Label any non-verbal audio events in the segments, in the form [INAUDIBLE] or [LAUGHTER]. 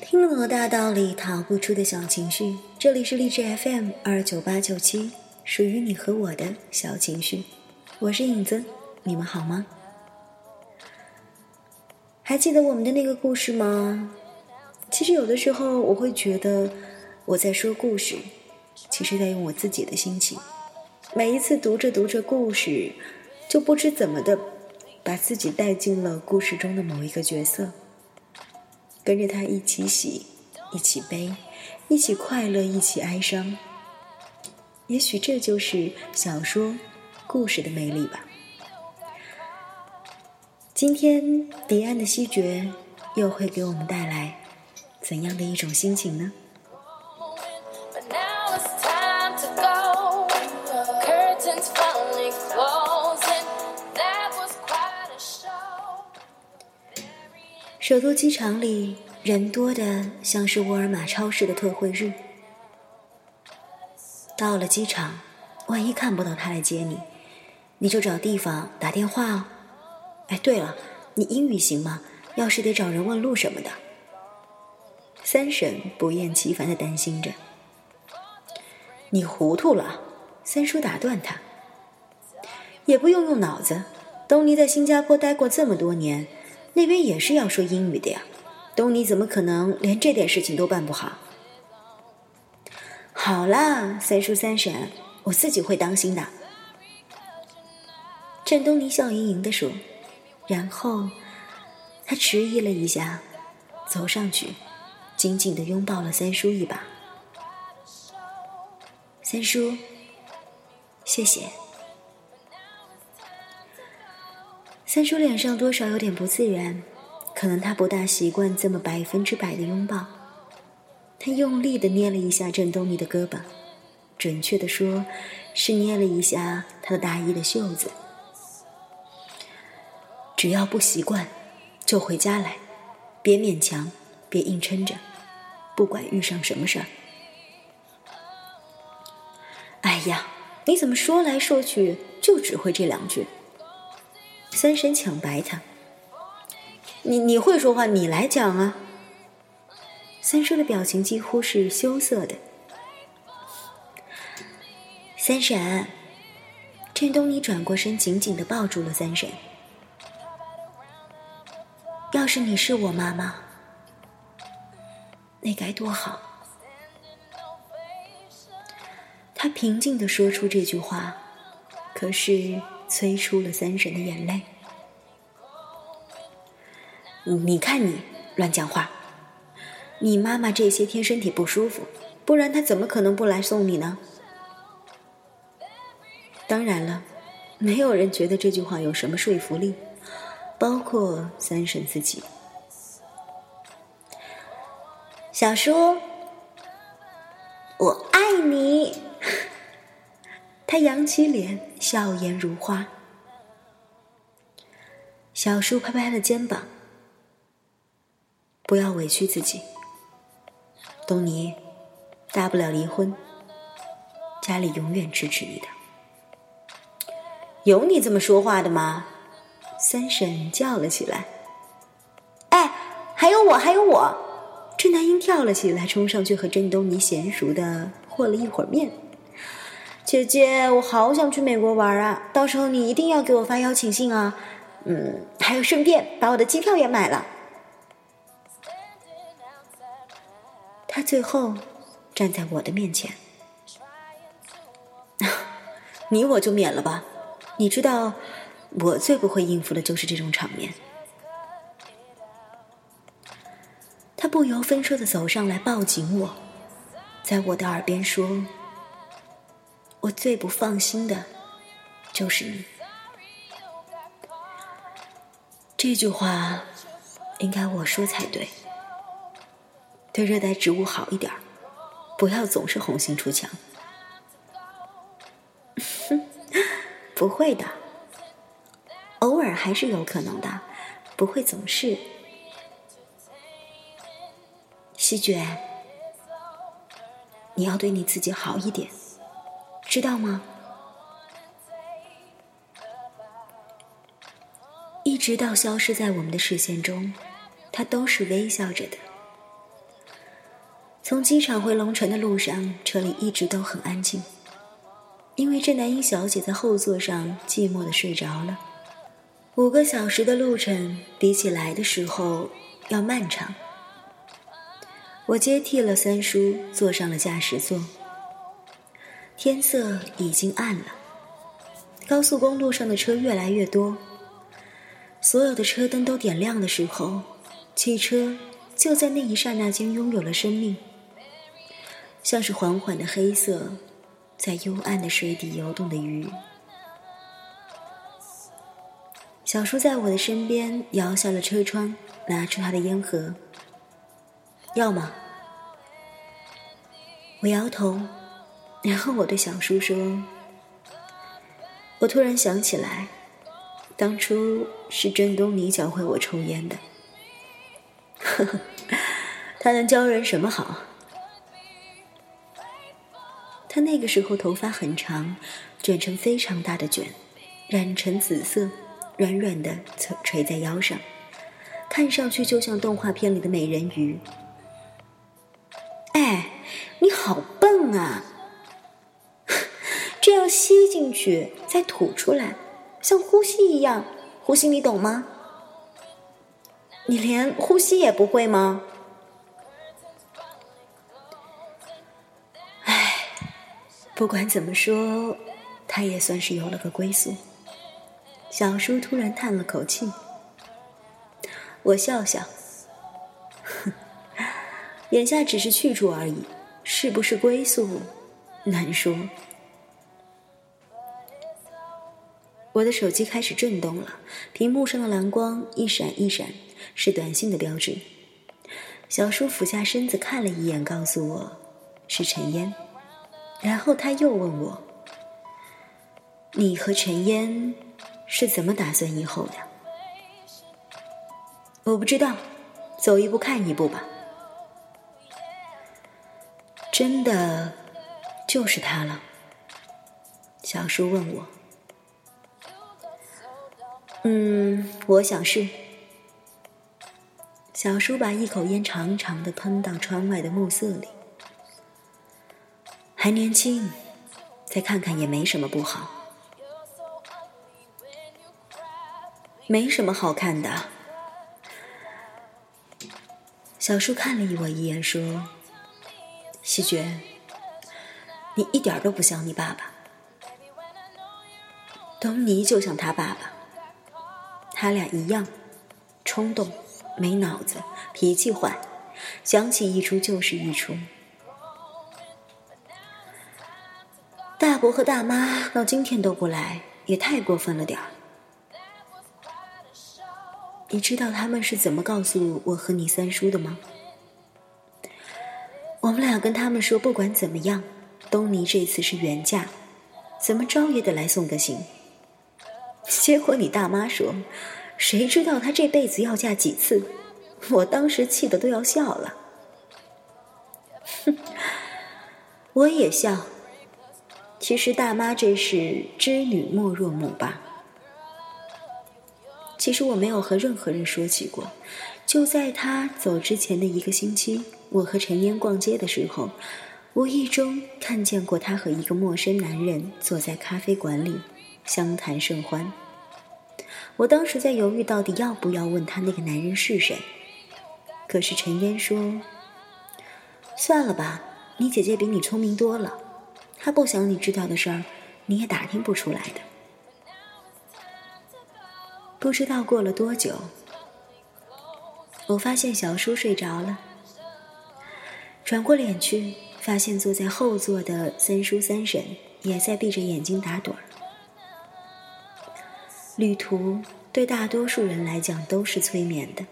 听了大道理逃不出的小情绪，这里是励志 FM 二九八九七，属于你和我的小情绪。我是影子，你们好吗？还记得我们的那个故事吗？其实有的时候我会觉得我在说故事，其实在用我自己的心情。每一次读着读着故事，就不知怎么的把自己带进了故事中的某一个角色，跟着他一起喜，一起悲，一起快乐，一起哀伤。也许这就是小说故事的魅力吧。今天迪安的西决又会给我们带来怎样的一种心情呢.首都机场里人多的像是沃尔玛超市的特惠日。到了机场，万一看不到他来接你，你就找地方打电话哦。哎，对了，你英语行吗？要是得找人问路什么的。三婶不厌其烦的担心着。你糊涂了，三叔打断他。也不用用脑子，东尼在新加坡待过这么多年，那边也是要说英语的呀。东尼怎么可能连这点事情都办不好？好啦，三叔三婶，我自己会当心的。郑东尼笑盈盈的说，然后他迟疑了一下，走上去，紧紧地拥抱了三叔一把。三叔，谢谢。三叔脸上多少有点不自然，可能他不大习惯这么百分之百的拥抱。他用力的捏了一下郑东尼的胳膊，准确的说，是捏了一下他的大衣的袖子。只要不习惯，就回家来，别勉强，别硬撑着，不管遇上什么事儿。哎呀，你怎么说来说去就只会这两句？三婶抢白他。你你会说话，你来讲啊。三叔的表情几乎是羞涩的。三婶，郑东尼转过身，紧紧的抱住了三婶。要是你是我妈妈，那该多好。他平静的说出这句话，可是催出了三婶的眼泪。你看你乱讲话，你妈妈这些天身体不舒服，不然她怎么可能不来送你呢？当然了，没有人觉得这句话有什么说服力，包括三婶自己。小叔，我爱你。[LAUGHS] 他扬起脸，笑颜如花。小叔拍拍他的肩膀，不要委屈自己。东尼，大不了离婚，家里永远支持你的。有你这么说话的吗？三婶叫了起来。哎，还有我，还有我！郑南英跳了起来，冲上去和郑东尼娴熟的和了一会儿面。姐姐，我好想去美国玩啊！到时候你一定要给我发邀请信啊！嗯，还有顺便把我的机票也买了。他最后站在我的面前，[LAUGHS] 你我就免了吧。你知道，我最不会应付的就是这种场面。他不由分说的走上来，抱紧我，在我的耳边说。我最不放心的，就是你。这句话应该我说才对。对热带植物好一点，不要总是红杏出墙。[LAUGHS] 不会的，偶尔还是有可能的，不会总是。席卷，你要对你自己好一点，知道吗？一直到消失在我们的视线中，他都是微笑着的。从机场回龙城的路上，车里一直都很安静，因为郑南英小姐在后座上寂寞的睡着了。五个小时的路程比起来的时候要漫长。我接替了三叔，坐上了驾驶座。天色已经暗了，高速公路上的车越来越多。所有的车灯都点亮的时候，汽车就在那一刹那间拥有了生命，像是缓缓的黑色，在幽暗的水底游动的鱼。小叔在我的身边摇下了车窗，拿出他的烟盒。要吗？我摇头，然后我对小叔说：“我突然想起来，当初是郑东尼教会我抽烟的。呵呵，他能教人什么好？他那个时候头发很长，卷成非常大的卷，染成紫色。”软软的垂垂在腰上，看上去就像动画片里的美人鱼。啊！这样吸进去再吐出来，像呼吸一样。呼吸你懂吗？你连呼吸也不会吗？哎，不管怎么说，他也算是有了个归宿。小叔突然叹了口气，我笑笑，哼 [LAUGHS] 眼下只是去处而已，是不是归宿，难说。我的手机开始震动了，屏幕上的蓝光一闪一闪，是短信的标志。小叔俯下身子看了一眼，告诉我是陈烟，然后他又问我：“你和陈烟？”是怎么打算以后的？我不知道，走一步看一步吧。真的就是他了？小叔问我。嗯，我想是。小叔把一口烟长长的喷到窗外的暮色里。还年轻，再看看也没什么不好。没什么好看的。小叔看了我一眼，说：“喜觉，你一点都不像你爸爸。东尼就像他爸爸，他俩一样，冲动，没脑子，脾气坏，想起一出就是一出。大伯和大妈到今天都不来，也太过分了点儿。”你知道他们是怎么告诉我和你三叔的吗？我们俩跟他们说，不管怎么样，东尼这次是原嫁，怎么着也得来送个行。结果你大妈说，谁知道她这辈子要嫁几次？我当时气得都要笑了。[LAUGHS] 我也笑。其实大妈这是知女莫若母吧。其实我没有和任何人说起过。就在他走之前的一个星期，我和陈烟逛街的时候，无意中看见过他和一个陌生男人坐在咖啡馆里相谈甚欢。我当时在犹豫，到底要不要问他那个男人是谁。可是陈烟说：“算了吧，你姐姐比你聪明多了，她不想你知道的事儿，你也打听不出来的。”不知道过了多久，我发现小叔睡着了。转过脸去，发现坐在后座的三叔三婶也在闭着眼睛打盹儿。旅途对大多数人来讲都是催眠的，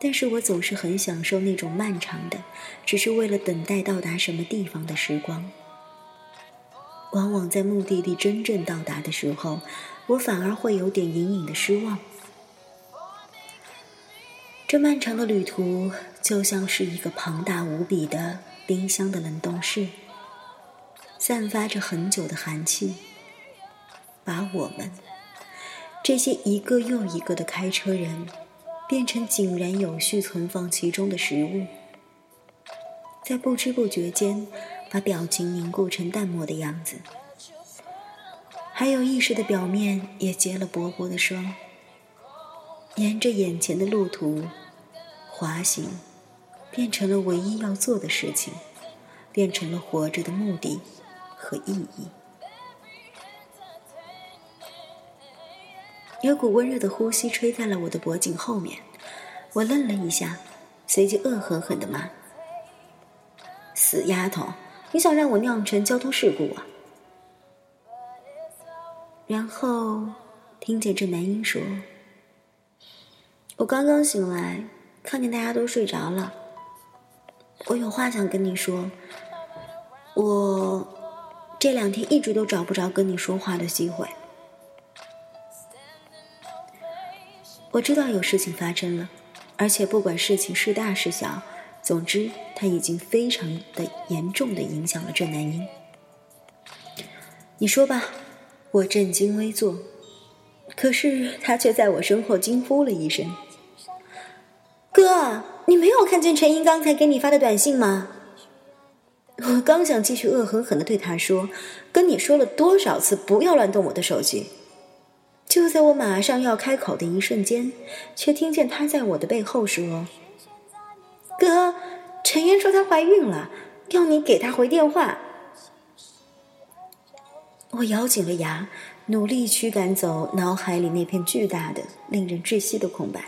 但是我总是很享受那种漫长的，只是为了等待到达什么地方的时光。往往在目的地真正到达的时候。我反而会有点隐隐的失望。这漫长的旅途就像是一个庞大无比的冰箱的冷冻室，散发着很久的寒气，把我们这些一个又一个的开车人变成井然有序存放其中的食物，在不知不觉间把表情凝固成淡漠的样子，还有意识的表面也结了薄薄的霜。沿着眼前的路途滑行，变成了唯一要做的事情，变成了活着的目的和意义。有股温热的呼吸吹在了我的脖颈后面，我愣了一下，随即恶狠狠地骂：“死丫头，你想让我酿成交通事故啊？”然后听见这男音说。我刚刚醒来，看见大家都睡着了。我有话想跟你说。我这两天一直都找不着跟你说话的机会。我知道有事情发生了，而且不管事情是大是小，总之它已经非常的严重的影响了郑南英。你说吧，我正襟危坐，可是他却在我身后惊呼了一声。哥，你没有看见陈英刚才给你发的短信吗？我刚想继续恶狠狠的对他说：“跟你说了多少次不要乱动我的手机。”就在我马上要开口的一瞬间，却听见他在我的背后说：“哥，陈嫣说她怀孕了，要你给她回电话。”我咬紧了牙，努力驱赶走脑海里那片巨大的、令人窒息的空白。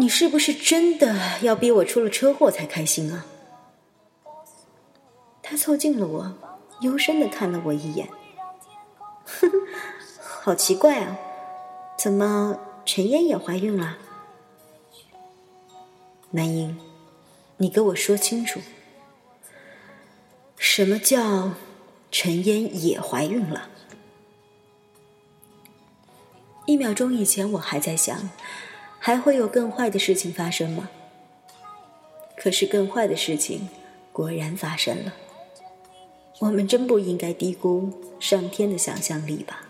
你是不是真的要逼我出了车祸才开心啊？他凑近了我，幽深的看了我一眼，哼，[LAUGHS] 好奇怪啊，怎么陈嫣也怀孕了？南英，你给我说清楚，什么叫陈嫣也怀孕了？一秒钟以前，我还在想。还会有更坏的事情发生吗？可是更坏的事情果然发生了。我们真不应该低估上天的想象力吧。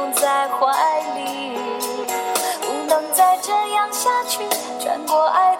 拥在怀里，不能再这样下去。穿过爱